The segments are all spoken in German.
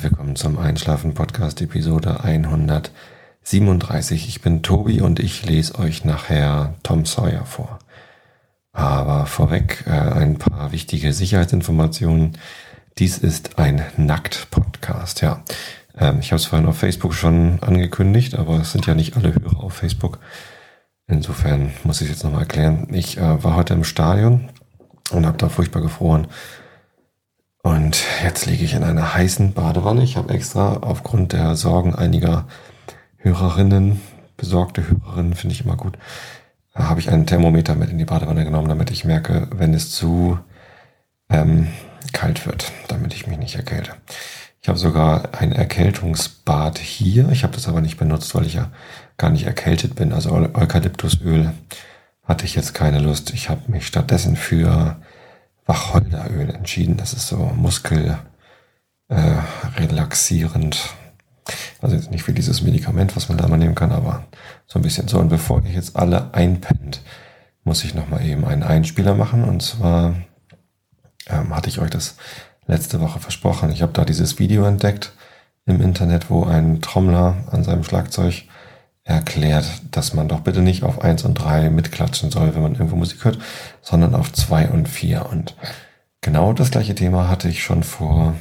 herzlich willkommen zum Einschlafen Podcast Episode 137. Ich bin Tobi und ich lese euch nachher Tom Sawyer vor. Aber vorweg äh, ein paar wichtige Sicherheitsinformationen. Dies ist ein Nackt-Podcast, ja. Ähm, ich habe es vorhin auf Facebook schon angekündigt, aber es sind ja nicht alle Hörer auf Facebook. Insofern muss ich es jetzt nochmal erklären. Ich äh, war heute im Stadion und habe da furchtbar gefroren. Und jetzt liege ich in einer heißen Badewanne. Ich habe extra aufgrund der Sorgen einiger Hörerinnen, besorgte Hörerinnen, finde ich immer gut, habe ich einen Thermometer mit in die Badewanne genommen, damit ich merke, wenn es zu ähm, kalt wird, damit ich mich nicht erkälte. Ich habe sogar ein Erkältungsbad hier. Ich habe das aber nicht benutzt, weil ich ja gar nicht erkältet bin. Also Eukalyptusöl hatte ich jetzt keine Lust. Ich habe mich stattdessen für Wacholderöl entschieden. Das ist so muskel äh. Also jetzt nicht für dieses Medikament, was man da mal nehmen kann, aber so ein bisschen so. Und bevor ihr jetzt alle einpennt, muss ich nochmal eben einen Einspieler machen. Und zwar ähm, hatte ich euch das letzte Woche versprochen. Ich habe da dieses Video entdeckt im Internet, wo ein Trommler an seinem Schlagzeug erklärt, dass man doch bitte nicht auf eins und drei mitklatschen soll, wenn man irgendwo Musik hört, sondern auf zwei und vier. Und genau das gleiche Thema hatte ich schon vor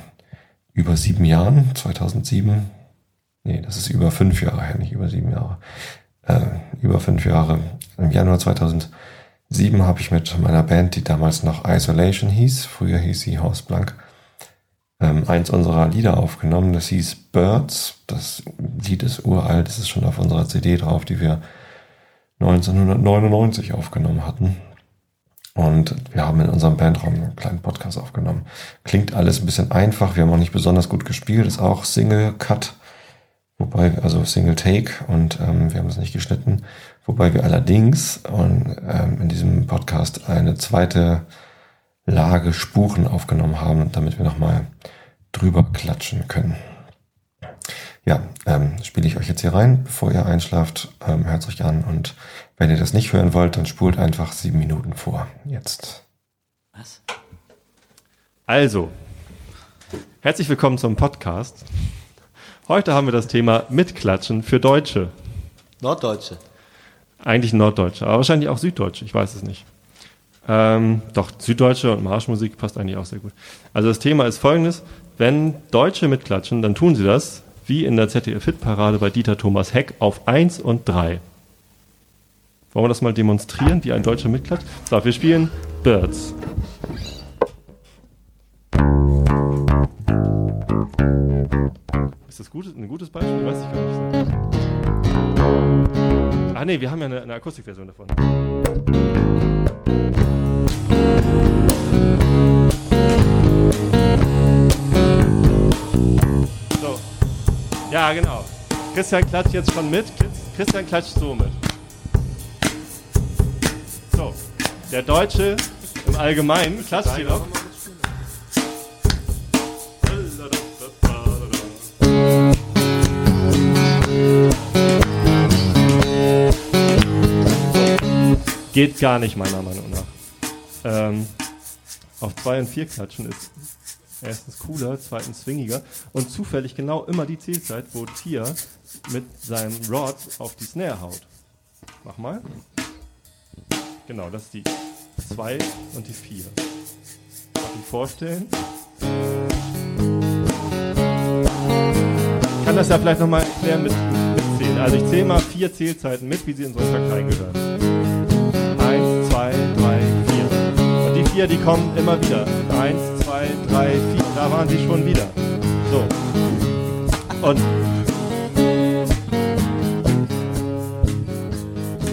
über sieben Jahren, 2007. Nee, das ist über fünf Jahre her, nicht über sieben Jahre. Äh, über fünf Jahre. Im Januar 2007 habe ich mit meiner Band, die damals noch Isolation hieß, früher hieß sie Haus Blank, ähm, eins unserer Lieder aufgenommen. Das hieß Birds. Das Lied ist uralt. Das ist schon auf unserer CD drauf, die wir 1999 aufgenommen hatten. Und wir haben in unserem Bandraum einen kleinen Podcast aufgenommen. Klingt alles ein bisschen einfach. Wir haben auch nicht besonders gut gespielt. Ist auch Single Cut. Wobei, also Single Take und ähm, wir haben es nicht geschnitten. Wobei wir allerdings und, ähm, in diesem Podcast eine zweite Lage Spuren aufgenommen haben, damit wir nochmal drüber klatschen können. Ja, ähm, spiele ich euch jetzt hier rein, bevor ihr einschlaft. Ähm, hört euch an und wenn ihr das nicht hören wollt, dann spult einfach sieben Minuten vor. Jetzt. Was? Also, herzlich willkommen zum Podcast. Heute haben wir das Thema Mitklatschen für Deutsche. Norddeutsche. Eigentlich Norddeutsche, aber wahrscheinlich auch Süddeutsche, ich weiß es nicht. Ähm, doch, Süddeutsche und Marschmusik passt eigentlich auch sehr gut. Also das Thema ist folgendes. Wenn Deutsche mitklatschen, dann tun sie das, wie in der ZDF-Hit-Parade bei Dieter Thomas Heck, auf 1 und 3. Wollen wir das mal demonstrieren, wie ein Deutscher mitklatscht? So, wir spielen Birds. Ist das gut, ein gutes Beispiel? Weiß ich gar nicht. Ah ne, wir haben ja eine, eine Akustikversion davon. Ja, genau. Christian klatscht jetzt schon mit. Christian klatscht so mit. So. Der Deutsche im Allgemeinen klatscht hier noch. Geht gar nicht, meiner Meinung nach. Ähm, auf 2 und 4 klatschen ist erstens cooler, zweitens swingiger und zufällig genau immer die Zielzeit, wo Tia mit seinem Rod auf die Snare haut. Mach mal. Genau, das ist die 2 und die 4. Die vorstellen. Ich kann das ja vielleicht nochmal erklären mit, mit zählen. Also ich zähle mal vier Zählzeiten mit, wie sie in so einen Takt reingehören. 4, die kommen immer wieder. 1, 2, 3, 4. Da waren sie schon wieder. So. Und.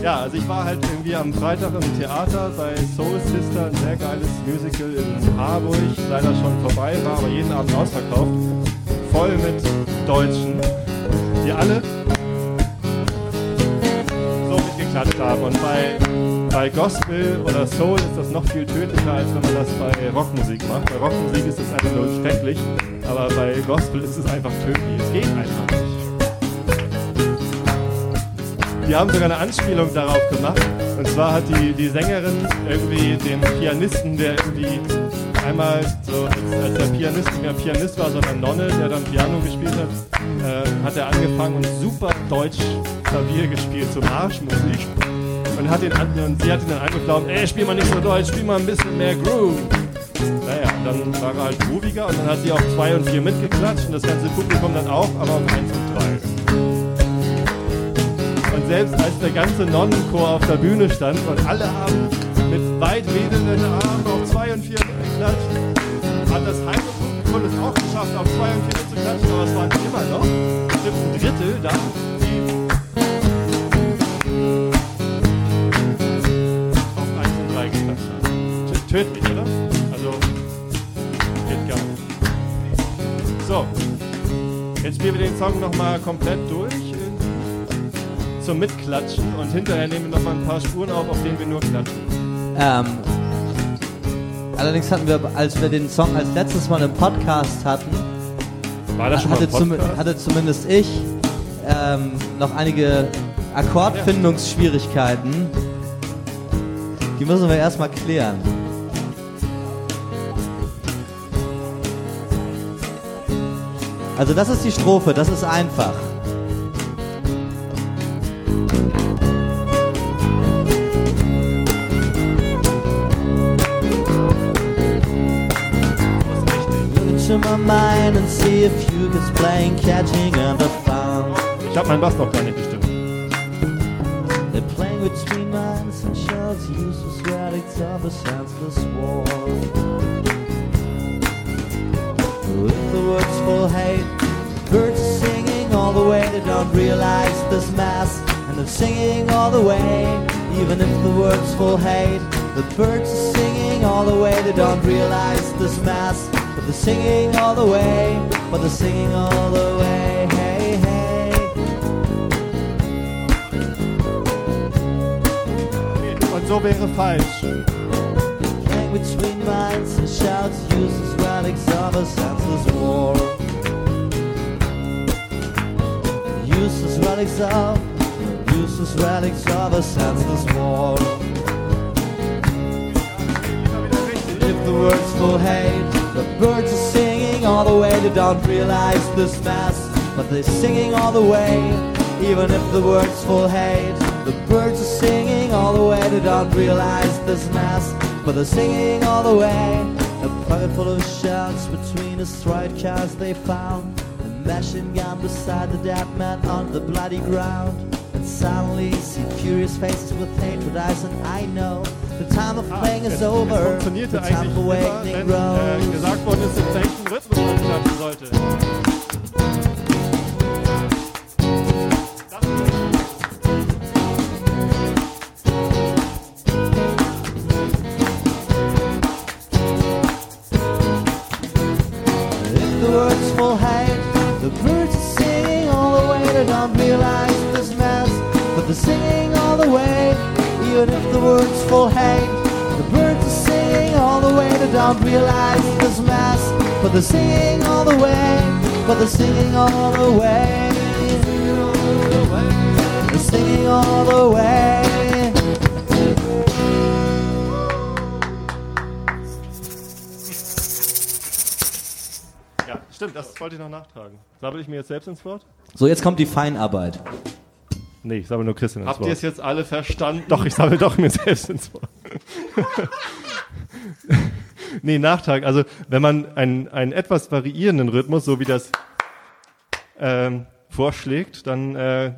Ja, also ich war halt irgendwie am Freitag im Theater bei Soul Sister, ein sehr geiles Musical in Harburg. Leider schon vorbei, war aber jeden Abend ausverkauft. Voll mit Deutschen, die alle so mitgeklatscht haben. Und bei bei Gospel oder Soul ist das noch viel tödlicher, als wenn man das bei Rockmusik macht. Bei Rockmusik ist es einfach nur schrecklich, aber bei Gospel ist es einfach tödlich. Es geht einfach nicht. Die haben sogar eine Anspielung darauf gemacht. Und zwar hat die, die Sängerin irgendwie dem Pianisten, der irgendwie einmal so, als, als der Pianist nicht mehr Pianist war, sondern Nonne, der dann Piano gespielt hat, äh, hat er angefangen und super Deutsch Klavier gespielt, so Marschmusik. Und, hat ihn, und sie hat ihn dann angeflaumt, ey, spiel mal nicht so Deutsch, spiel mal ein bisschen mehr Groove. Naja, dann war er halt grooviger und dann hat sie auf 2 und 4 mitgeklatscht und das ganze Publikum dann auch, aber auf 1 und 3. Und selbst als der ganze Nonnenchor auf der Bühne stand und alle haben mit weit wedelnden Armen auf 2 und 4 mitgeklatscht, hat das halbe Publikum es auch geschafft, auf 2 und 4 mitzuklatschen, aber es waren immer noch bestimmt ein Drittel da, Tödlich, oder? Also, geht gar nicht. So, jetzt spielen wir den Song nochmal komplett durch zum Mitklatschen und hinterher nehmen wir nochmal ein paar Spuren auf, auf denen wir nur klatschen. Ähm, allerdings hatten wir, als wir den Song als letztes Mal im Podcast hatten, War das schon hatte, mal ein zum, Podcast? hatte zumindest ich ähm, noch einige Akkordfindungsschwierigkeiten. Die müssen wir erstmal klären. Also das ist die Strophe, das ist einfach. Look into my mind and see if you is playing catching and the found. Ich habe meinen Bass noch gar nicht gestimmt. They're playing between minds and shells, useless relics of a senseless war. Realize this mass, and they're singing all the way, even if the words full hate. The birds are singing all the way, they don't realize this mass, but they're singing all the way, but they're singing all the way. Hey, hey. Und so wäre falsch. Between minds and shouts, useless relics of a senseless war. Useless relics of, useless relics of a senseless war. If the words full hate, the birds are singing all the way. They don't realize this mass, but they're singing all the way. Even if the words full hate, the birds are singing all the way. They don't realize this mass, but they're singing all the way. A pocket full of shells between the striped cars they found. A machine gun beside the dead man on the bloody ground. And suddenly see curious faces with hatred eyes, and I know the time of ah, playing is es, over. Es funktionierte the time of immer, wenn äh, gesagt worden ist, in welchem Rhythmus man klatschen sollte. If the words full hate, They don't realize this mess, but they're singing all the way. Even if the words full hate, the birds are singing all the way. They don't realize this mess, but they're singing all the way. But they're singing all the way. They're singing all the way. Stimmt, das wollte ich noch nachtragen. Sabbel ich mir jetzt selbst ins Wort? So, jetzt kommt die Feinarbeit. Nee, ich sabbel nur Christian ins Habt Wort. ihr es jetzt alle verstanden? Doch, ich sammle doch mir selbst ins Wort. nee, Nachtrag. Also, wenn man einen, einen etwas variierenden Rhythmus, so wie das ähm, vorschlägt, dann äh,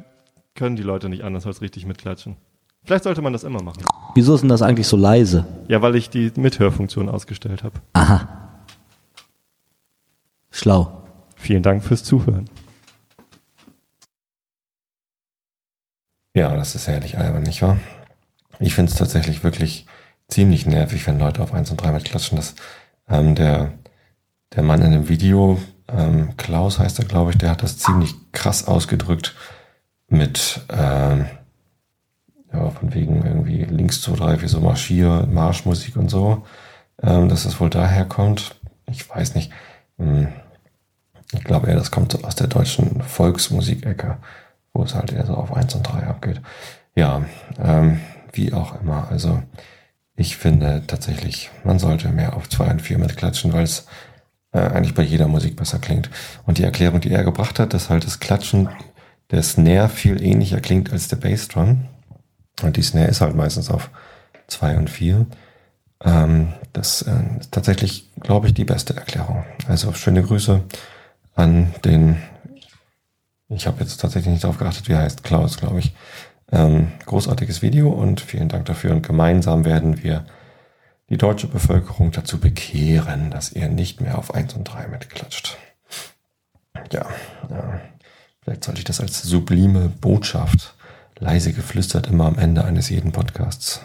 können die Leute nicht anders als richtig mitklatschen. Vielleicht sollte man das immer machen. Wieso ist denn das eigentlich so leise? Ja, weil ich die Mithörfunktion ausgestellt habe. Aha. Schlau. Vielen Dank fürs Zuhören. Ja, das ist herrlich albern, nicht wahr? Ich finde es tatsächlich wirklich ziemlich nervig, wenn Leute auf 1 und 3 mitklatschen. Das, ähm, der, der Mann in dem Video, ähm, Klaus heißt er, glaube ich, der hat das ziemlich krass ausgedrückt mit, ähm, ja, von wegen irgendwie links 2, 3, 4, so Marschier, Marschmusik und so, ähm, dass das wohl daher kommt. Ich weiß nicht. Hm. Ich glaube eher, das kommt aus der deutschen Volksmusikecke, wo es halt eher so auf 1 und 3 abgeht. Ja, ähm, wie auch immer. Also Ich finde tatsächlich, man sollte mehr auf 2 und 4 mitklatschen, weil es äh, eigentlich bei jeder Musik besser klingt. Und die Erklärung, die er gebracht hat, dass halt das Klatschen der Snare viel ähnlicher klingt als der Bassdrum. Und die Snare ist halt meistens auf 2 und 4. Ähm, das äh, ist tatsächlich, glaube ich, die beste Erklärung. Also schöne Grüße an den, ich habe jetzt tatsächlich nicht darauf geachtet, wie er heißt, Klaus, glaube ich. Ähm, großartiges Video und vielen Dank dafür. Und gemeinsam werden wir die deutsche Bevölkerung dazu bekehren, dass ihr nicht mehr auf 1 und 3 mitklatscht. Ja, ja. Vielleicht sollte ich das als sublime Botschaft, leise geflüstert, immer am Ende eines jeden Podcasts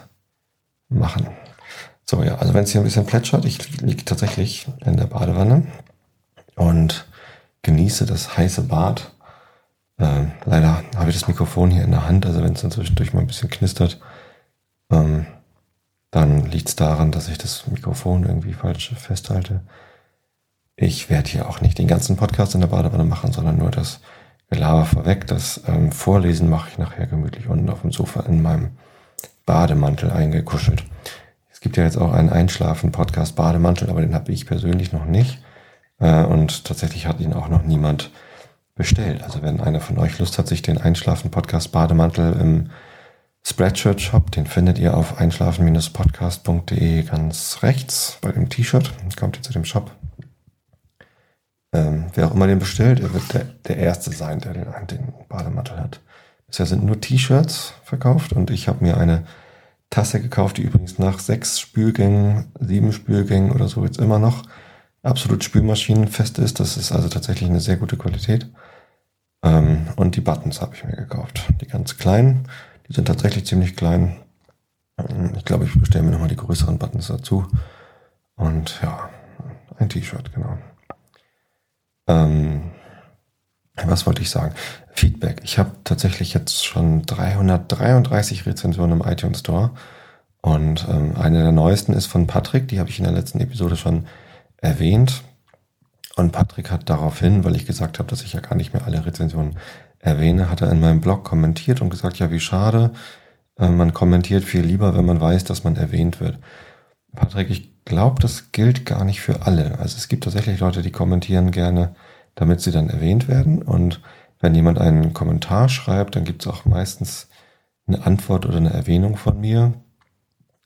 machen. So, ja, also wenn es hier ein bisschen plätschert, ich liege tatsächlich in der Badewanne und genieße das heiße Bad. Äh, leider habe ich das Mikrofon hier in der Hand, also wenn es dann zwischendurch mal ein bisschen knistert, ähm, dann liegt es daran, dass ich das Mikrofon irgendwie falsch festhalte. Ich werde hier auch nicht den ganzen Podcast in der Badewanne machen, sondern nur das Gelaber vorweg. Das ähm, Vorlesen mache ich nachher gemütlich unten auf dem Sofa in meinem Bademantel eingekuschelt. Es gibt ja jetzt auch einen Einschlafen-Podcast Bademantel, aber den habe ich persönlich noch nicht. Äh, und tatsächlich hat ihn auch noch niemand bestellt. Also wenn einer von euch Lust hat, sich den Einschlafen-Podcast Bademantel im Spreadshirt Shop, den findet ihr auf einschlafen-podcast.de ganz rechts bei dem T-Shirt. Kommt ihr zu dem Shop, ähm, wer auch immer den bestellt, er wird der, der Erste sein, der den, den Bademantel hat. Bisher sind nur T-Shirts verkauft und ich habe mir eine Tasse gekauft, die übrigens nach sechs Spülgängen, sieben Spülgängen oder so jetzt immer noch absolut spülmaschinenfest ist. Das ist also tatsächlich eine sehr gute Qualität. Ähm, und die Buttons habe ich mir gekauft. Die ganz kleinen, die sind tatsächlich ziemlich klein. Ähm, ich glaube, ich bestelle mir nochmal die größeren Buttons dazu. Und ja, ein T-Shirt, genau. Ähm, was wollte ich sagen? Feedback. Ich habe tatsächlich jetzt schon 333 Rezensionen im iTunes Store. Und ähm, eine der neuesten ist von Patrick, die habe ich in der letzten Episode schon erwähnt. Und Patrick hat daraufhin, weil ich gesagt habe, dass ich ja gar nicht mehr alle Rezensionen erwähne, hat er in meinem Blog kommentiert und gesagt, ja, wie schade, äh, man kommentiert viel lieber, wenn man weiß, dass man erwähnt wird. Patrick, ich glaube, das gilt gar nicht für alle. Also es gibt tatsächlich Leute, die kommentieren gerne, damit sie dann erwähnt werden. Und wenn jemand einen Kommentar schreibt, dann gibt es auch meistens eine Antwort oder eine Erwähnung von mir.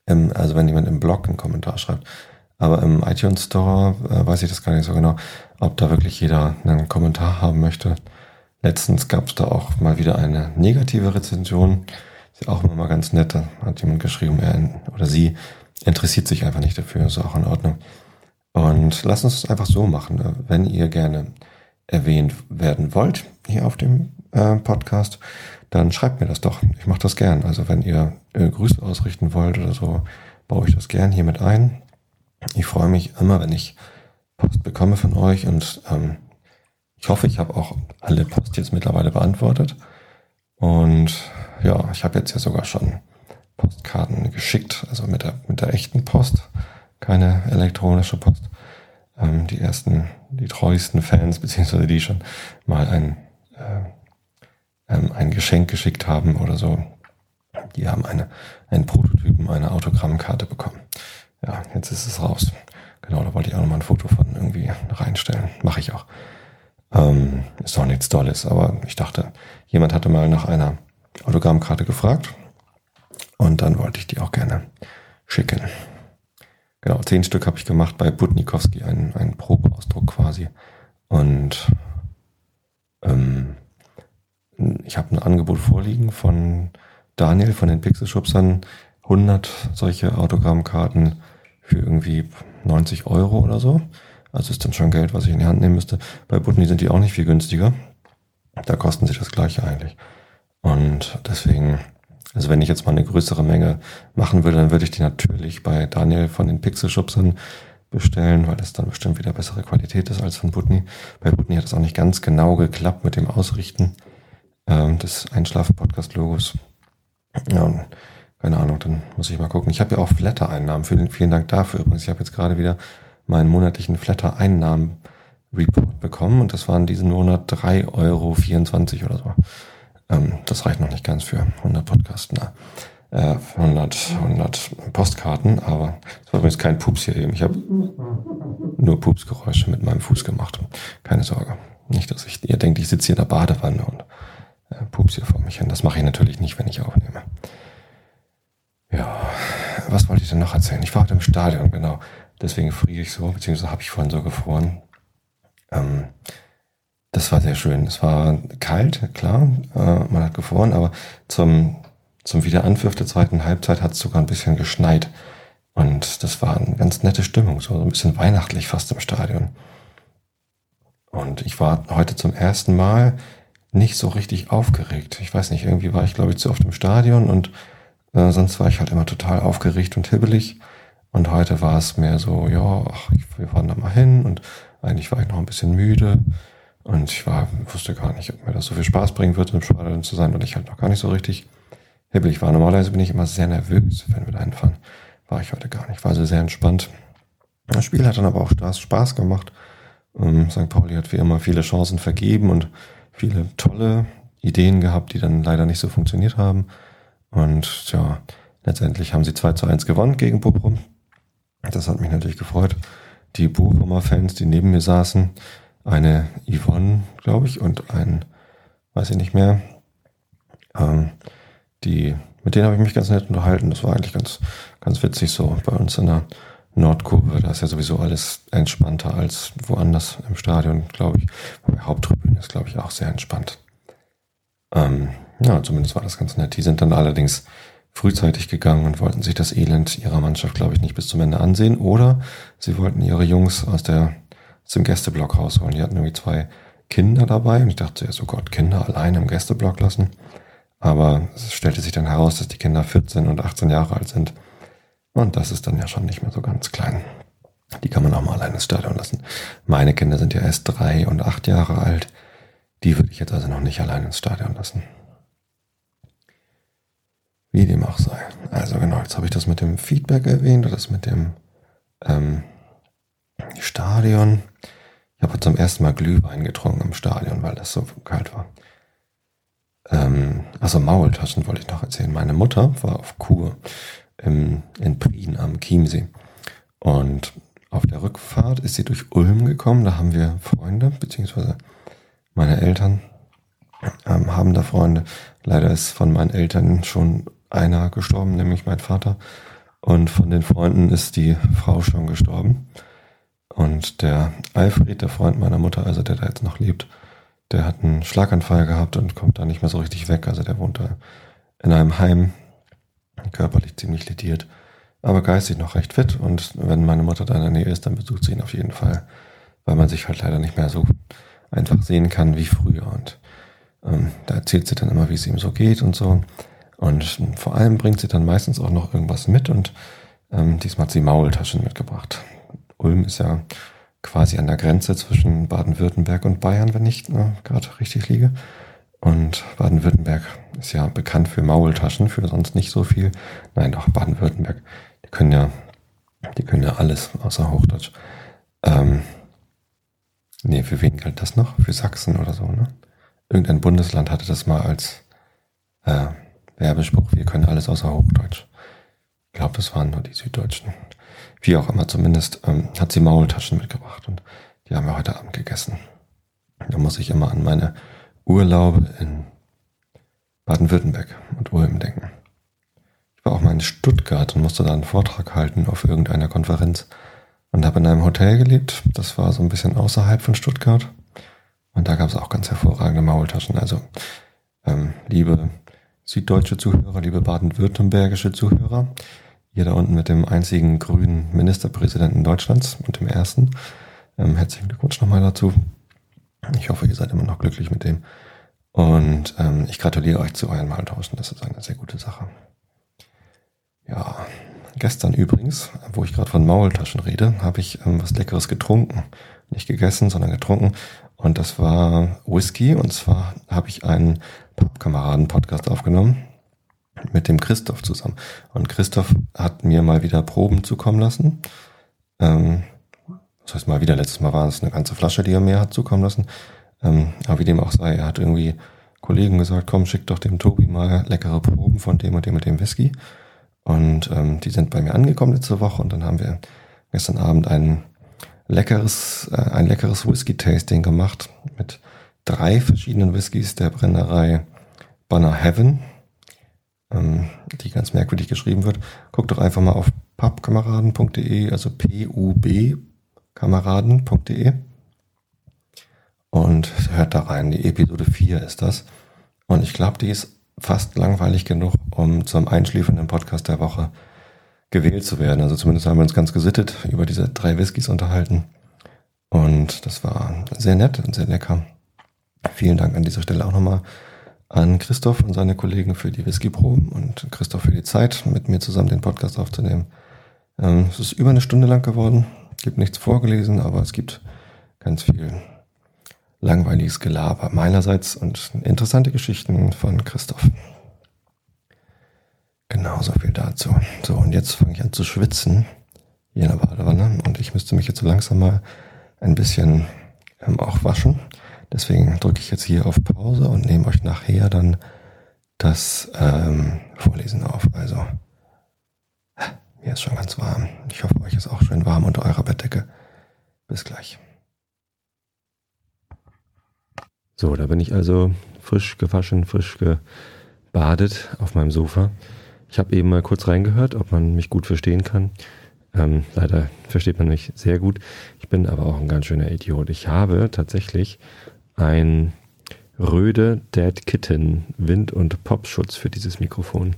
Ähm, also wenn jemand im Blog einen Kommentar schreibt. Aber im iTunes Store äh, weiß ich das gar nicht so genau, ob da wirklich jeder einen Kommentar haben möchte. Letztens gab es da auch mal wieder eine negative Rezension. Ist ja auch immer mal ganz nett. Da hat jemand geschrieben, er oder sie interessiert sich einfach nicht dafür, ist auch in Ordnung. Und lasst uns es einfach so machen. Ne? Wenn ihr gerne erwähnt werden wollt hier auf dem äh, Podcast, dann schreibt mir das doch. Ich mache das gern. Also wenn ihr äh, Grüße ausrichten wollt oder so, baue ich das gern hier mit ein. Ich freue mich immer, wenn ich Post bekomme von euch und ähm, ich hoffe, ich habe auch alle Post jetzt mittlerweile beantwortet. Und ja, ich habe jetzt ja sogar schon Postkarten geschickt, also mit der, mit der echten Post, keine elektronische Post. Ähm, die ersten, die treuesten Fans, beziehungsweise die schon mal ein, äh, ähm, ein Geschenk geschickt haben oder so, die haben eine, einen Prototypen, eine Autogrammkarte bekommen. Ja, jetzt ist es raus. Genau, da wollte ich auch nochmal ein Foto von irgendwie reinstellen. Mache ich auch. Ähm, ist auch nichts Dolles, aber ich dachte, jemand hatte mal nach einer Autogrammkarte gefragt und dann wollte ich die auch gerne schicken. Genau, zehn Stück habe ich gemacht bei Butnikowski, ein, ein Probeausdruck quasi. Und ähm, ich habe ein Angebot vorliegen von Daniel von den Pixelschubsern. 100 solche Autogrammkarten für irgendwie 90 Euro oder so. Also ist dann schon Geld, was ich in die Hand nehmen müsste. Bei Butni sind die auch nicht viel günstiger. Da kosten sie das gleiche eigentlich. Und deswegen also wenn ich jetzt mal eine größere Menge machen würde, dann würde ich die natürlich bei Daniel von den Pixelschubsern bestellen, weil das dann bestimmt wieder bessere Qualität ist als von Butni. Bei Butni hat es auch nicht ganz genau geklappt mit dem Ausrichten ähm, des Einschlafen-Podcast-Logos. Ja, und keine Ahnung, dann muss ich mal gucken. Ich habe ja auch Flatter-Einnahmen. Vielen, vielen Dank dafür übrigens. Ich habe jetzt gerade wieder meinen monatlichen Flatter-Einnahmen-Report bekommen und das waren diesen Monat 3,24 Euro oder so. Ähm, das reicht noch nicht ganz für 100 Podcasts. Na. äh, 100, 100 Postkarten, aber es war übrigens kein Pups hier eben. Ich habe nur Pupsgeräusche mit meinem Fuß gemacht. Keine Sorge. Nicht, dass ich, ihr denkt, ich sitze hier in der Badewanne und äh, pups hier vor mich hin. Das mache ich natürlich nicht, wenn ich aufnehme. Ja, was wollte ich denn noch erzählen? Ich war heute im Stadion, genau. Deswegen friere ich so, beziehungsweise habe ich vorhin so gefroren. Ähm, das war sehr schön. Es war kalt, klar, äh, man hat gefroren, aber zum, zum Wiederanpfiff der zweiten Halbzeit hat es sogar ein bisschen geschneit. Und das war eine ganz nette Stimmung, so ein bisschen weihnachtlich fast im Stadion. Und ich war heute zum ersten Mal nicht so richtig aufgeregt. Ich weiß nicht, irgendwie war ich, glaube ich, zu oft im Stadion und äh, sonst war ich halt immer total aufgeregt und hibbelig. Und heute war es mehr so, ja, ach, wir fahren da mal hin und eigentlich war ich noch ein bisschen müde. Und ich war, wusste gar nicht, ob mir das so viel Spaß bringen wird, im Stadion zu sein, weil ich halt noch gar nicht so richtig hibbelig war. Normalerweise bin ich immer sehr nervös, wenn wir da hinfahren. War ich heute gar nicht. War also sehr entspannt. Das Spiel hat dann aber auch Spaß gemacht. Ähm, St. Pauli hat wie immer viele Chancen vergeben und viele tolle Ideen gehabt, die dann leider nicht so funktioniert haben. Und ja, letztendlich haben sie 2 zu 1 gewonnen gegen Bochum. Das hat mich natürlich gefreut. Die Bochumer Fans, die neben mir saßen, eine Yvonne, glaube ich, und ein, weiß ich nicht mehr, ähm, die, mit denen habe ich mich ganz nett unterhalten. Das war eigentlich ganz, ganz witzig so bei uns in der Nordkurve. Da ist ja sowieso alles entspannter als woanders im Stadion, glaube ich. Die Haupttribüne ist, glaube ich, auch sehr entspannt. Ähm, ja, zumindest war das ganz nett. Die sind dann allerdings frühzeitig gegangen und wollten sich das Elend ihrer Mannschaft, glaube ich, nicht bis zum Ende ansehen. Oder sie wollten ihre Jungs aus, der, dem Gästeblock rausholen. Die hatten irgendwie zwei Kinder dabei und ich dachte zuerst, oh Gott, Kinder alleine im Gästeblock lassen. Aber es stellte sich dann heraus, dass die Kinder 14 und 18 Jahre alt sind. Und das ist dann ja schon nicht mehr so ganz klein. Die kann man auch mal allein ins Stadion lassen. Meine Kinder sind ja erst drei und acht Jahre alt. Die würde ich jetzt also noch nicht allein ins Stadion lassen. Wie dem auch sei. Also genau, jetzt habe ich das mit dem Feedback erwähnt oder das mit dem ähm, Stadion. Ich habe zum ersten Mal Glühwein getrunken im Stadion, weil das so kalt war. Ähm, also Maultaschen wollte ich noch erzählen. Meine Mutter war auf Kur im, in Prien am Chiemsee. Und auf der Rückfahrt ist sie durch Ulm gekommen. Da haben wir Freunde, beziehungsweise meine Eltern ähm, haben da Freunde. Leider ist von meinen Eltern schon einer gestorben, nämlich mein Vater. Und von den Freunden ist die Frau schon gestorben. Und der Alfred, der Freund meiner Mutter, also der da jetzt noch lebt, der hat einen Schlaganfall gehabt und kommt da nicht mehr so richtig weg. Also der wohnt da in einem Heim körperlich ziemlich lediert, aber geistig noch recht fit. Und wenn meine Mutter da in der Nähe ist, dann besucht sie ihn auf jeden Fall, weil man sich halt leider nicht mehr so einfach sehen kann wie früher. Und ähm, da erzählt sie dann immer, wie es ihm so geht und so. Und vor allem bringt sie dann meistens auch noch irgendwas mit und ähm, diesmal hat sie Maultaschen mitgebracht. Ulm ist ja quasi an der Grenze zwischen Baden-Württemberg und Bayern, wenn ich ne, gerade richtig liege. Und Baden-Württemberg ist ja bekannt für Maultaschen, für sonst nicht so viel. Nein, doch, Baden-Württemberg, die können ja, die können ja alles außer Hochdeutsch. Ähm, nee, für wen gilt das noch? Für Sachsen oder so, ne? Irgendein Bundesland hatte das mal als äh, Werbespruch, wir können alles außer Hochdeutsch. Ich glaube, das waren nur die Süddeutschen. Wie auch immer, zumindest ähm, hat sie Maultaschen mitgebracht und die haben wir heute Abend gegessen. Da muss ich immer an meine Urlaube in Baden-Württemberg und Ulm denken. Ich war auch mal in Stuttgart und musste da einen Vortrag halten auf irgendeiner Konferenz und habe in einem Hotel gelebt. Das war so ein bisschen außerhalb von Stuttgart. Und da gab es auch ganz hervorragende Maultaschen. Also, ähm, liebe süddeutsche Zuhörer, liebe baden-württembergische Zuhörer, ihr da unten mit dem einzigen grünen Ministerpräsidenten Deutschlands und dem ersten, ähm, herzlichen Glückwunsch nochmal dazu. Ich hoffe, ihr seid immer noch glücklich mit dem. Und ähm, ich gratuliere euch zu euren Maltauschen. Das ist eine sehr gute Sache. Ja, gestern übrigens, wo ich gerade von Maultaschen rede, habe ich ähm, was Leckeres getrunken. Nicht gegessen, sondern getrunken. Und das war Whisky. Und zwar habe ich einen Pappkameraden-Podcast aufgenommen mit dem Christoph zusammen. Und Christoph hat mir mal wieder Proben zukommen lassen. Ähm, das heißt mal wieder, letztes Mal war es eine ganze Flasche, die er mir hat zukommen lassen. Ähm, aber wie dem auch sei, er hat irgendwie Kollegen gesagt, komm, schick doch dem Tobi mal leckere Proben von dem und dem und dem Whisky. Und ähm, die sind bei mir angekommen letzte Woche und dann haben wir gestern Abend ein leckeres, äh, ein leckeres Whisky-Tasting gemacht mit drei verschiedenen Whiskys der Brennerei Banner Heaven, ähm, die ganz merkwürdig geschrieben wird. Guckt doch einfach mal auf pubkameraden.de, also P-U-B kameraden.de und hört da rein. Die Episode 4 ist das. Und ich glaube, die ist fast langweilig genug, um zum einschläfernden Podcast der Woche gewählt zu werden. Also zumindest haben wir uns ganz gesittet über diese drei Whiskys unterhalten. Und das war sehr nett und sehr lecker. Vielen Dank an dieser Stelle auch nochmal an Christoph und seine Kollegen für die Whiskyproben und Christoph für die Zeit, mit mir zusammen den Podcast aufzunehmen. Ähm, es ist über eine Stunde lang geworden. Gibt nichts vorgelesen, aber es gibt ganz viel langweiliges Gelaber meinerseits und interessante Geschichten von Christoph. Genau, so viel dazu. So, und jetzt fange ich an zu schwitzen hier in der Badewanne und ich müsste mich jetzt so langsam mal ein bisschen ähm, auch waschen. Deswegen drücke ich jetzt hier auf Pause und nehme euch nachher dann das ähm, Vorlesen auf. Also, mir ist schon ganz warm. Ich hoffe, euch ist auch schön warm unter eurer Bettdecke. Bis gleich. So, da bin ich also frisch gewaschen, frisch gebadet auf meinem Sofa. Ich habe eben mal kurz reingehört, ob man mich gut verstehen kann. Ähm, leider versteht man mich sehr gut. Ich bin aber auch ein ganz schöner Idiot. Ich habe tatsächlich ein Röde Dead Kitten Wind- und Popschutz für dieses Mikrofon.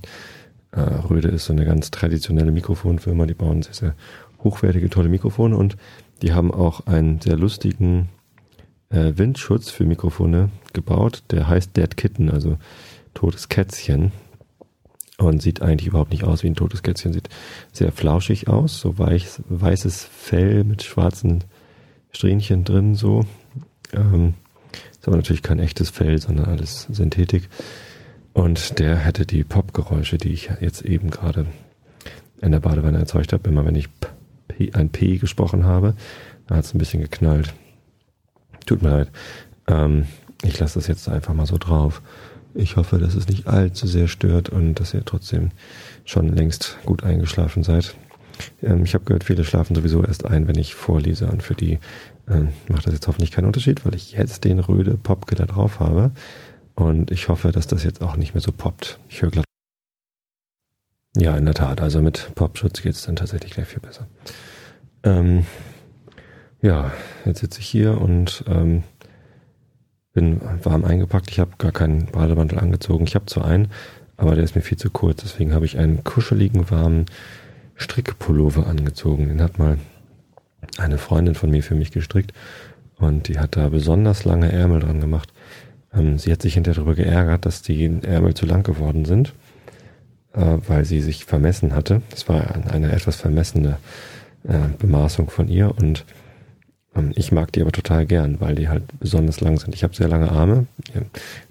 Äh, Röde ist so eine ganz traditionelle Mikrofonfirma, die bauen sehr, sehr hochwertige, tolle Mikrofone und die haben auch einen sehr lustigen äh, Windschutz für Mikrofone gebaut. Der heißt Dead Kitten, also totes Kätzchen. Und sieht eigentlich überhaupt nicht aus wie ein totes Kätzchen. Sieht sehr flauschig aus, so weich, weißes Fell mit schwarzen Strähnchen drin, so. Ähm, ist aber natürlich kein echtes Fell, sondern alles Synthetik. Und der hätte die Popgeräusche, die ich jetzt eben gerade in der Badewanne erzeugt habe, immer wenn ich P, ein P gesprochen habe, da hat es ein bisschen geknallt. Tut mir leid. Ähm, ich lasse das jetzt einfach mal so drauf. Ich hoffe, dass es nicht allzu sehr stört und dass ihr trotzdem schon längst gut eingeschlafen seid. Ähm, ich habe gehört, viele schlafen sowieso erst ein, wenn ich vorlese und für die ähm, macht das jetzt hoffentlich keinen Unterschied, weil ich jetzt den Röde Popke da drauf habe und ich hoffe, dass das jetzt auch nicht mehr so poppt. Ich höre glatt. Ja, in der Tat. Also mit Popschutz geht es dann tatsächlich gleich viel besser. Ähm, ja, jetzt sitze ich hier und ähm, bin warm eingepackt. Ich habe gar keinen Bademantel angezogen. Ich habe zwar einen, aber der ist mir viel zu kurz. Deswegen habe ich einen kuscheligen, warmen Strickpullover angezogen. Den hat mal eine Freundin von mir für mich gestrickt und die hat da besonders lange Ärmel dran gemacht. Ähm, sie hat sich hinterher darüber geärgert, dass die Ärmel zu lang geworden sind, äh, weil sie sich vermessen hatte. Das war eine etwas vermessene äh, Bemaßung von ihr und ich mag die aber total gern, weil die halt besonders lang sind. Ich habe sehr lange Arme.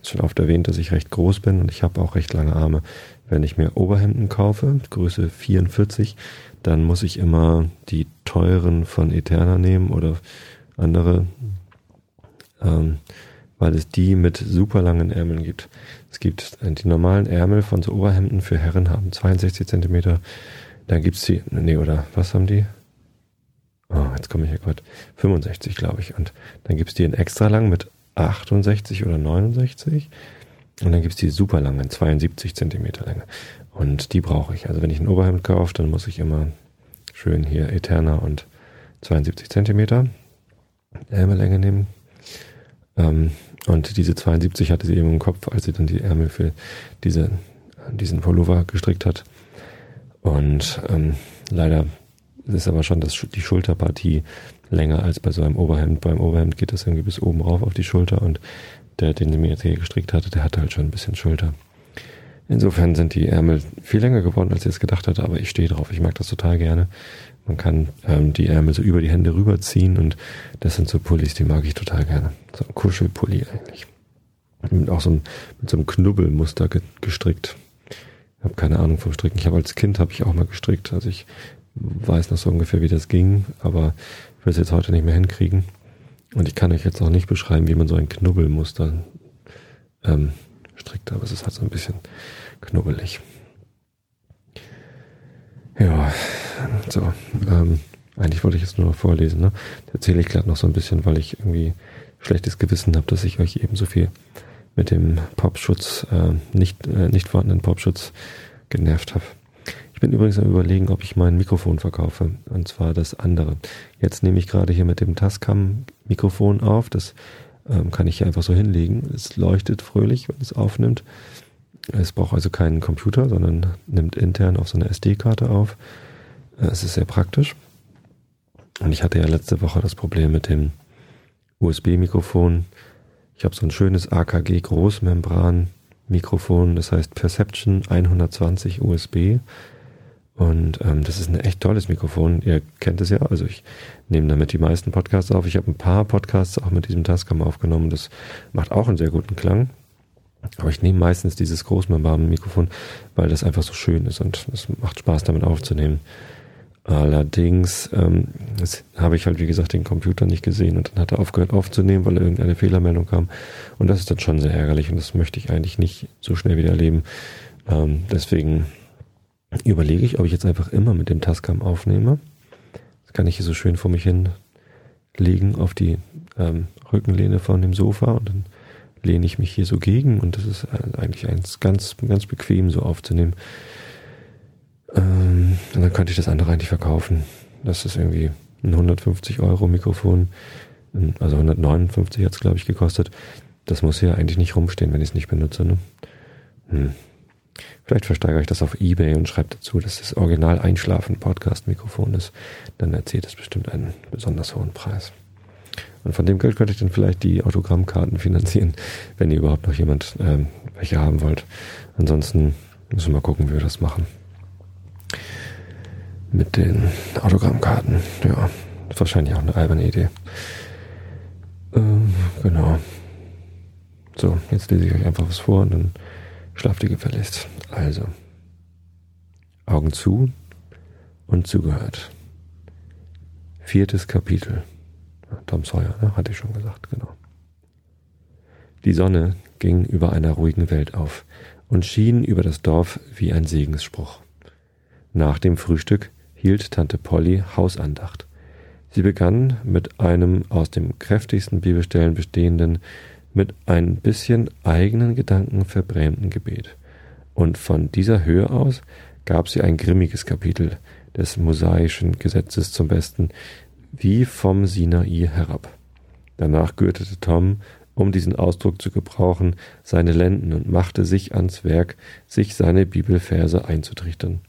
Ist schon oft erwähnt, dass ich recht groß bin und ich habe auch recht lange Arme. Wenn ich mir Oberhemden kaufe, Größe 44, dann muss ich immer die teuren von Eterna nehmen oder andere, ähm, weil es die mit super langen Ärmeln gibt. Es gibt die normalen Ärmel von so Oberhemden für Herren haben 62 Zentimeter. Dann gibt's die, nee, oder was haben die? Oh, jetzt komme ich hier gerade, 65 glaube ich. Und dann gibt es die in extra lang mit 68 oder 69. Und dann gibt es die super langen, 72 Zentimeter Länge. Und die brauche ich. Also wenn ich ein Oberhemd kaufe, dann muss ich immer schön hier Eterna und 72 Zentimeter Ärmellänge nehmen. Ähm, und diese 72 hatte sie eben im Kopf, als sie dann die Ärmel für diese, diesen Pullover gestrickt hat. Und ähm, leider es ist aber schon das, die Schulterpartie länger als bei so einem Oberhemd. Beim Oberhemd geht das irgendwie bis oben rauf auf die Schulter und der, den sie mir jetzt hier gestrickt hatte, der hatte halt schon ein bisschen Schulter. Insofern sind die Ärmel viel länger geworden, als ich es gedacht hatte, aber ich stehe drauf. Ich mag das total gerne. Man kann ähm, die Ärmel so über die Hände rüberziehen und das sind so Pullis, die mag ich total gerne. So ein Kuschelpulli eigentlich. Mit auch so einem, mit so einem Knubbelmuster gestrickt. Ich habe keine Ahnung vom Stricken. Ich habe als Kind habe ich auch mal gestrickt. Also ich weiß noch so ungefähr, wie das ging, aber ich will es jetzt heute nicht mehr hinkriegen. Und ich kann euch jetzt auch nicht beschreiben, wie man so ein Knubbelmuster ähm, strikter, aber es ist halt so ein bisschen knubbelig. Ja, so. Ähm, eigentlich wollte ich jetzt nur noch vorlesen. Ne? Da erzähle ich gerade noch so ein bisschen, weil ich irgendwie schlechtes Gewissen habe, dass ich euch eben so viel mit dem Popschutz, äh, nicht, äh, nicht vorhandenen Popschutz genervt habe. Ich bin übrigens am überlegen, ob ich mein Mikrofon verkaufe. Und zwar das andere. Jetzt nehme ich gerade hier mit dem Tascam Mikrofon auf. Das ähm, kann ich hier einfach so hinlegen. Es leuchtet fröhlich, wenn es aufnimmt. Es braucht also keinen Computer, sondern nimmt intern auf so eine SD-Karte auf. Äh, es ist sehr praktisch. Und ich hatte ja letzte Woche das Problem mit dem USB-Mikrofon. Ich habe so ein schönes AKG Großmembran-Mikrofon, das heißt Perception 120 USB. Und ähm, das ist ein echt tolles Mikrofon. Ihr kennt es ja. Also ich nehme damit die meisten Podcasts auf. Ich habe ein paar Podcasts auch mit diesem Tascam aufgenommen. Das macht auch einen sehr guten Klang. Aber ich nehme meistens dieses Großmembran-Mikrofon, weil das einfach so schön ist und es macht Spaß damit aufzunehmen. Allerdings ähm, habe ich halt, wie gesagt, den Computer nicht gesehen und dann hat er aufgehört aufzunehmen, weil irgendeine Fehlermeldung kam. Und das ist dann schon sehr ärgerlich und das möchte ich eigentlich nicht so schnell wieder erleben. Ähm, deswegen überlege ich, ob ich jetzt einfach immer mit dem Tascam aufnehme. Das kann ich hier so schön vor mich hin legen auf die ähm, Rückenlehne von dem Sofa und dann lehne ich mich hier so gegen und das ist eigentlich eins ganz, ganz bequem so aufzunehmen. Ähm, und dann könnte ich das andere eigentlich verkaufen. Das ist irgendwie ein 150 Euro Mikrofon, also 159 hat es glaube ich gekostet. Das muss hier eigentlich nicht rumstehen, wenn ich es nicht benutze. Ne? Hm. Vielleicht versteigere ich das auf Ebay und schreibe dazu, dass das Original Einschlafen Podcast Mikrofon ist. Dann erzählt es bestimmt einen besonders hohen Preis. Und von dem Geld könnte ich dann vielleicht die Autogrammkarten finanzieren, wenn ihr überhaupt noch jemand ähm, welche haben wollt. Ansonsten müssen wir mal gucken, wie wir das machen. Mit den Autogrammkarten. Ja, ist wahrscheinlich auch eine alberne Idee. Ähm, genau. So, jetzt lese ich euch einfach was vor und dann Schlaft ihr gefälligst. Also, Augen zu und zugehört. Viertes Kapitel. Tom Sawyer, ne? hatte ich schon gesagt, genau. Die Sonne ging über einer ruhigen Welt auf und schien über das Dorf wie ein Segensspruch. Nach dem Frühstück hielt Tante Polly Hausandacht. Sie begann mit einem aus dem kräftigsten Bibelstellen bestehenden mit ein bisschen eigenen Gedanken verbrämten Gebet. Und von dieser Höhe aus gab sie ein grimmiges Kapitel des mosaischen Gesetzes zum Besten, wie vom Sinai herab. Danach gürtete Tom, um diesen Ausdruck zu gebrauchen, seine Lenden und machte sich ans Werk, sich seine Bibelverse einzutrichtern.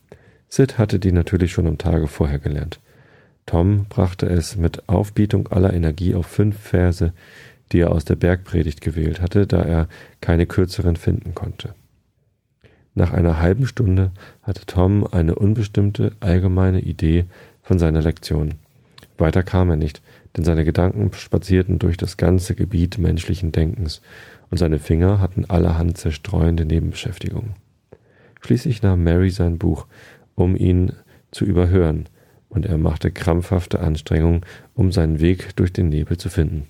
Sid hatte die natürlich schon am Tage vorher gelernt. Tom brachte es mit Aufbietung aller Energie auf fünf Verse, die er aus der Bergpredigt gewählt hatte, da er keine kürzeren finden konnte. Nach einer halben Stunde hatte Tom eine unbestimmte, allgemeine Idee von seiner Lektion. Weiter kam er nicht, denn seine Gedanken spazierten durch das ganze Gebiet menschlichen Denkens, und seine Finger hatten allerhand zerstreuende Nebenbeschäftigungen. Schließlich nahm Mary sein Buch, um ihn zu überhören, und er machte krampfhafte Anstrengungen, um seinen Weg durch den Nebel zu finden.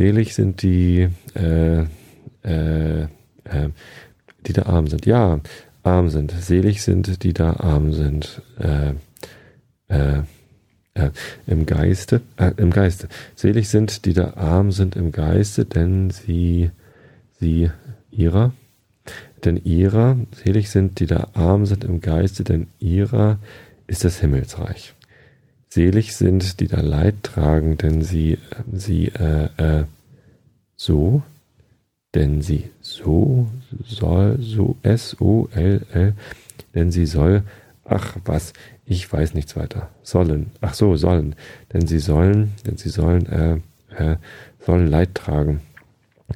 Selig sind die, äh, äh, äh, die da arm sind. Ja, arm sind. Selig sind, die da arm sind. Äh, äh, äh, Im Geiste, äh, im Geiste. Selig sind, die da arm sind im Geiste, denn sie, sie ihrer, denn ihrer, selig sind, die da arm sind im Geiste, denn ihrer ist das Himmelsreich. Selig sind, die da Leid tragen, denn sie, sie, äh, äh, so, denn sie so soll, so S-O-L-L, denn sie soll, ach was, ich weiß nichts weiter, sollen, ach so, sollen, denn sie sollen, denn sie sollen, äh, äh, sollen Leid tragen.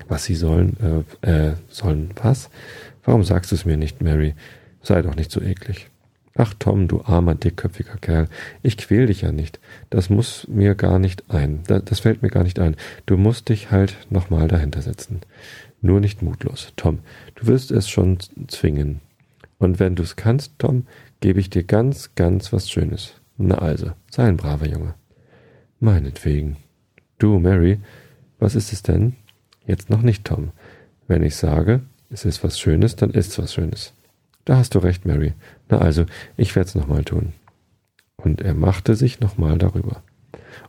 Was sie sollen, äh, äh, sollen was? Warum sagst du es mir nicht, Mary? Sei doch nicht so eklig. Ach Tom, du armer, dickköpfiger Kerl, ich quäl dich ja nicht. Das muss mir gar nicht ein. Das fällt mir gar nicht ein. Du musst dich halt nochmal dahinter setzen. Nur nicht mutlos. Tom, du wirst es schon zwingen. Und wenn du's kannst, Tom, gebe ich dir ganz, ganz was Schönes. Na also, sei ein braver Junge. Meinetwegen. Du, Mary, was ist es denn? Jetzt noch nicht, Tom. Wenn ich sage, es ist was Schönes, dann ist's was Schönes. Da hast du recht, Mary. Na also, ich werd's nochmal tun. Und er machte sich nochmal darüber.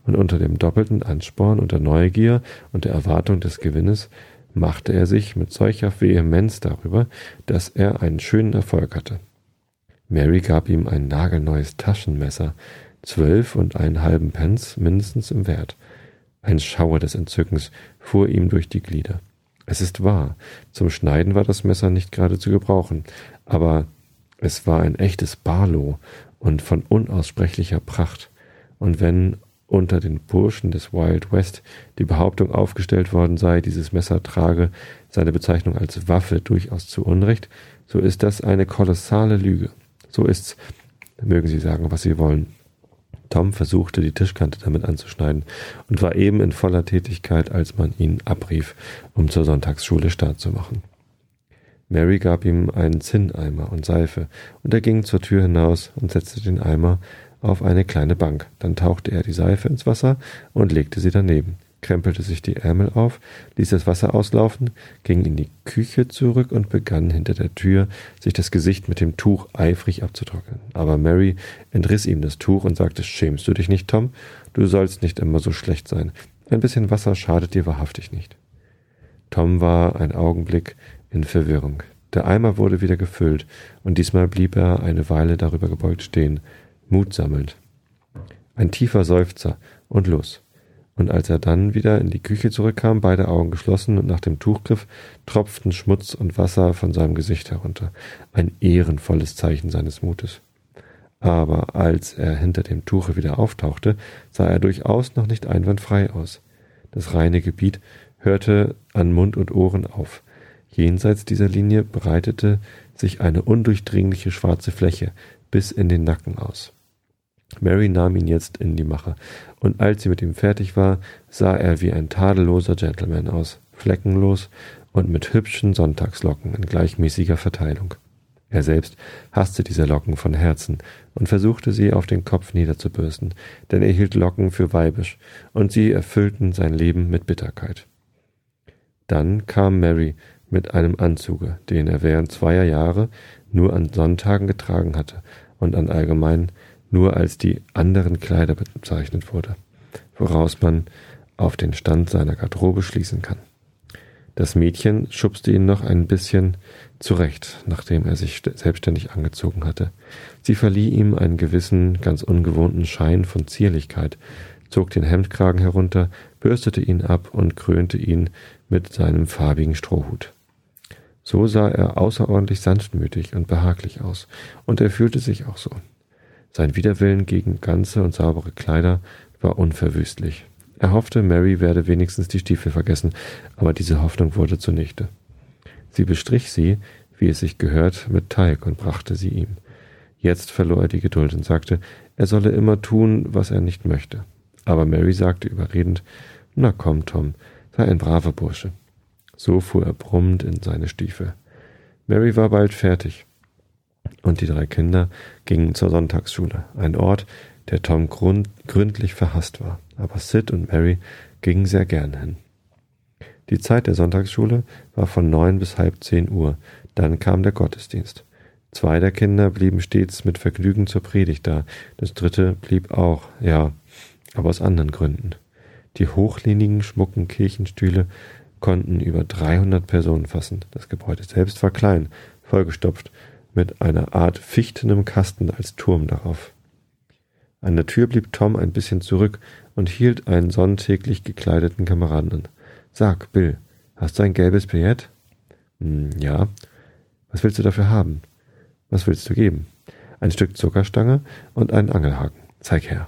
Und unter dem doppelten Ansporn und der Neugier und der Erwartung des Gewinnes machte er sich mit solcher Vehemenz darüber, dass er einen schönen Erfolg hatte. Mary gab ihm ein nagelneues Taschenmesser, zwölf und einen halben Pence mindestens im Wert. Ein Schauer des Entzückens fuhr ihm durch die Glieder. Es ist wahr, zum Schneiden war das Messer nicht gerade zu gebrauchen, aber es war ein echtes Barlow und von unaussprechlicher Pracht. Und wenn unter den Burschen des Wild West die Behauptung aufgestellt worden sei, dieses Messer trage seine Bezeichnung als Waffe durchaus zu Unrecht, so ist das eine kolossale Lüge. So ist's. Mögen Sie sagen, was Sie wollen. Tom versuchte, die Tischkante damit anzuschneiden und war eben in voller Tätigkeit, als man ihn abrief, um zur Sonntagsschule Start zu machen. Mary gab ihm einen Zinneimer und Seife, und er ging zur Tür hinaus und setzte den Eimer auf eine kleine Bank. Dann tauchte er die Seife ins Wasser und legte sie daneben, krempelte sich die Ärmel auf, ließ das Wasser auslaufen, ging in die Küche zurück und begann hinter der Tür, sich das Gesicht mit dem Tuch eifrig abzutrocknen. Aber Mary entriss ihm das Tuch und sagte, schämst du dich nicht, Tom? Du sollst nicht immer so schlecht sein. Ein bisschen Wasser schadet dir wahrhaftig nicht. Tom war ein Augenblick in Verwirrung. Der Eimer wurde wieder gefüllt, und diesmal blieb er eine Weile darüber gebeugt stehen, Mut sammelnd. Ein tiefer Seufzer und los. Und als er dann wieder in die Küche zurückkam, beide Augen geschlossen und nach dem Tuch griff, tropften Schmutz und Wasser von seinem Gesicht herunter. Ein ehrenvolles Zeichen seines Mutes. Aber als er hinter dem Tuche wieder auftauchte, sah er durchaus noch nicht einwandfrei aus. Das reine Gebiet hörte an Mund und Ohren auf. Jenseits dieser Linie breitete sich eine undurchdringliche schwarze Fläche bis in den Nacken aus. Mary nahm ihn jetzt in die Mache, und als sie mit ihm fertig war, sah er wie ein tadelloser Gentleman aus, fleckenlos und mit hübschen Sonntagslocken in gleichmäßiger Verteilung. Er selbst hasste diese Locken von Herzen und versuchte sie auf den Kopf niederzubürsten, denn er hielt Locken für weibisch, und sie erfüllten sein Leben mit Bitterkeit. Dann kam Mary mit einem Anzuge, den er während zweier Jahre nur an Sonntagen getragen hatte und an allgemein nur als die anderen Kleider bezeichnet wurde, woraus man auf den Stand seiner Garderobe schließen kann. Das Mädchen schubste ihn noch ein bisschen zurecht, nachdem er sich selbstständig angezogen hatte. Sie verlieh ihm einen gewissen, ganz ungewohnten Schein von Zierlichkeit, zog den Hemdkragen herunter, bürstete ihn ab und krönte ihn mit seinem farbigen Strohhut. So sah er außerordentlich sanftmütig und behaglich aus, und er fühlte sich auch so. Sein Widerwillen gegen ganze und saubere Kleider war unverwüstlich. Er hoffte, Mary werde wenigstens die Stiefel vergessen, aber diese Hoffnung wurde zunichte. Sie bestrich sie, wie es sich gehört, mit Teig und brachte sie ihm. Jetzt verlor er die Geduld und sagte, er solle immer tun, was er nicht möchte. Aber Mary sagte überredend, na komm, Tom, sei ein braver Bursche. So fuhr er brummend in seine Stiefel. Mary war bald fertig und die drei Kinder gingen zur Sonntagsschule, ein Ort, der Tom gründlich verhasst war, aber Sid und Mary gingen sehr gern hin. Die Zeit der Sonntagsschule war von neun bis halb zehn Uhr, dann kam der Gottesdienst. Zwei der Kinder blieben stets mit Vergnügen zur Predigt da, das dritte blieb auch, ja, aber aus anderen Gründen. Die hochlehnigen, schmucken Kirchenstühle konnten über 300 Personen fassen. Das Gebäude selbst war klein, vollgestopft mit einer Art fichtenem Kasten als Turm darauf. An der Tür blieb Tom ein bisschen zurück und hielt einen sonntäglich gekleideten Kameraden an. Sag, Bill, hast du ein gelbes Billett? Hm, ja. Was willst du dafür haben? Was willst du geben? Ein Stück Zuckerstange und einen Angelhaken. Zeig her.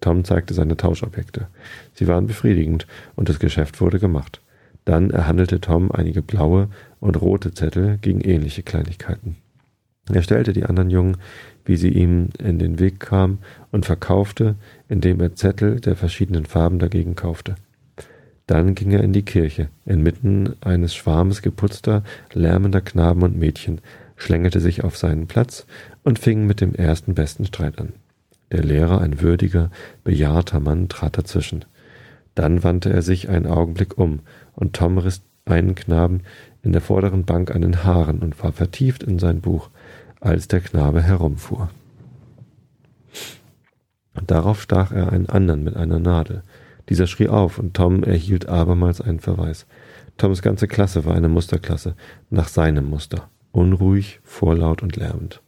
Tom zeigte seine Tauschobjekte. Sie waren befriedigend und das Geschäft wurde gemacht. Dann erhandelte Tom einige blaue und rote Zettel gegen ähnliche Kleinigkeiten. Er stellte die anderen Jungen, wie sie ihm in den Weg kamen, und verkaufte, indem er Zettel der verschiedenen Farben dagegen kaufte. Dann ging er in die Kirche, inmitten eines Schwarmes geputzter, lärmender Knaben und Mädchen, schlängelte sich auf seinen Platz und fing mit dem ersten besten Streit an. Der Lehrer, ein würdiger, bejahrter Mann, trat dazwischen. Dann wandte er sich einen Augenblick um, und Tom riss einen Knaben in der vorderen Bank an den Haaren und war vertieft in sein Buch, als der Knabe herumfuhr. Darauf stach er einen anderen mit einer Nadel. Dieser schrie auf und Tom erhielt abermals einen Verweis. Toms ganze Klasse war eine Musterklasse, nach seinem Muster. Unruhig, vorlaut und lärmend.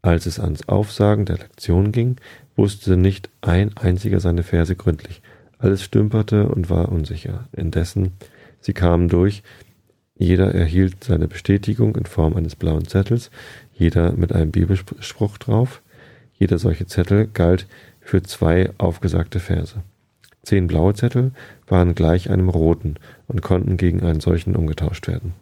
Als es ans Aufsagen der Lektion ging, wusste nicht ein einziger seine Verse gründlich. Alles stümperte und war unsicher. Indessen, sie kamen durch, jeder erhielt seine Bestätigung in Form eines blauen Zettels, jeder mit einem Bibelspruch drauf. Jeder solche Zettel galt für zwei aufgesagte Verse. Zehn blaue Zettel waren gleich einem roten und konnten gegen einen solchen umgetauscht werden.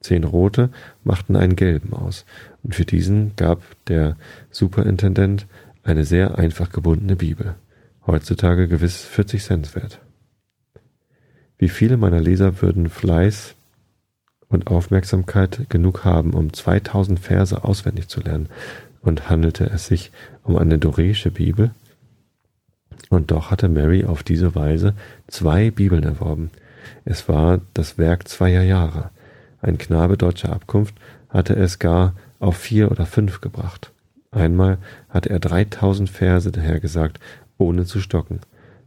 Zehn rote machten einen gelben aus, und für diesen gab der Superintendent eine sehr einfach gebundene Bibel, heutzutage gewiss 40 Cent wert. Wie viele meiner Leser würden Fleiß und Aufmerksamkeit genug haben, um 2000 Verse auswendig zu lernen, und handelte es sich um eine dorische Bibel? Und doch hatte Mary auf diese Weise zwei Bibeln erworben. Es war das Werk zweier Jahre. Ein Knabe deutscher Abkunft hatte es gar auf vier oder fünf gebracht. Einmal hatte er dreitausend Verse dahergesagt, ohne zu stocken.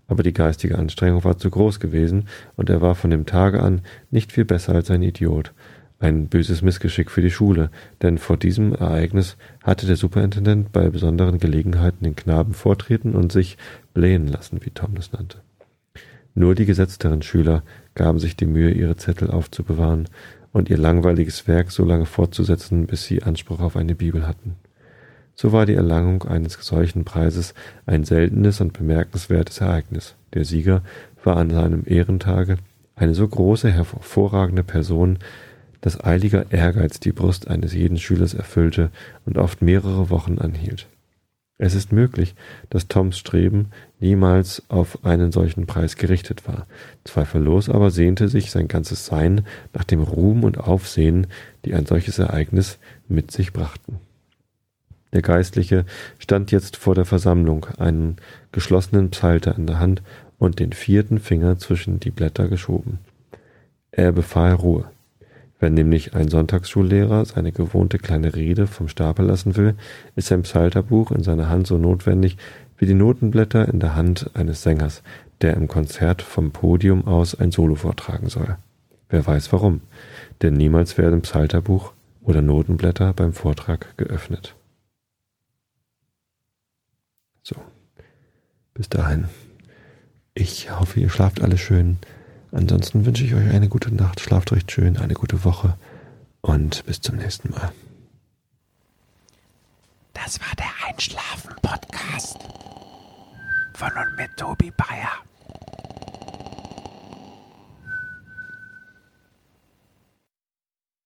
Aber die geistige Anstrengung war zu groß gewesen, und er war von dem Tage an nicht viel besser als ein Idiot. Ein böses Missgeschick für die Schule, denn vor diesem Ereignis hatte der Superintendent bei besonderen Gelegenheiten den Knaben vortreten und sich blähen lassen, wie Tom das nannte. Nur die gesetzteren Schüler gaben sich die Mühe, ihre Zettel aufzubewahren und ihr langweiliges Werk so lange fortzusetzen, bis sie Anspruch auf eine Bibel hatten. So war die Erlangung eines solchen Preises ein seltenes und bemerkenswertes Ereignis. Der Sieger war an seinem Ehrentage eine so große, hervorragende Person, dass eiliger Ehrgeiz die Brust eines jeden Schülers erfüllte und oft mehrere Wochen anhielt. Es ist möglich, dass Toms Streben niemals auf einen solchen Preis gerichtet war. Zweifellos aber sehnte sich sein ganzes Sein nach dem Ruhm und Aufsehen, die ein solches Ereignis mit sich brachten. Der Geistliche stand jetzt vor der Versammlung, einen geschlossenen Psalter in der Hand und den vierten Finger zwischen die Blätter geschoben. Er befahl Ruhe. Wenn nämlich ein Sonntagsschullehrer seine gewohnte kleine Rede vom Stapel lassen will, ist sein Psalterbuch in seiner Hand so notwendig wie die Notenblätter in der Hand eines Sängers, der im Konzert vom Podium aus ein Solo vortragen soll. Wer weiß warum, denn niemals werden Psalterbuch oder Notenblätter beim Vortrag geöffnet. So, bis dahin. Ich hoffe, ihr schlaft alle schön. Ansonsten wünsche ich euch eine gute Nacht, schlaft recht schön, eine gute Woche und bis zum nächsten Mal. Das war der Einschlafen-Podcast von und mit Tobi Bayer.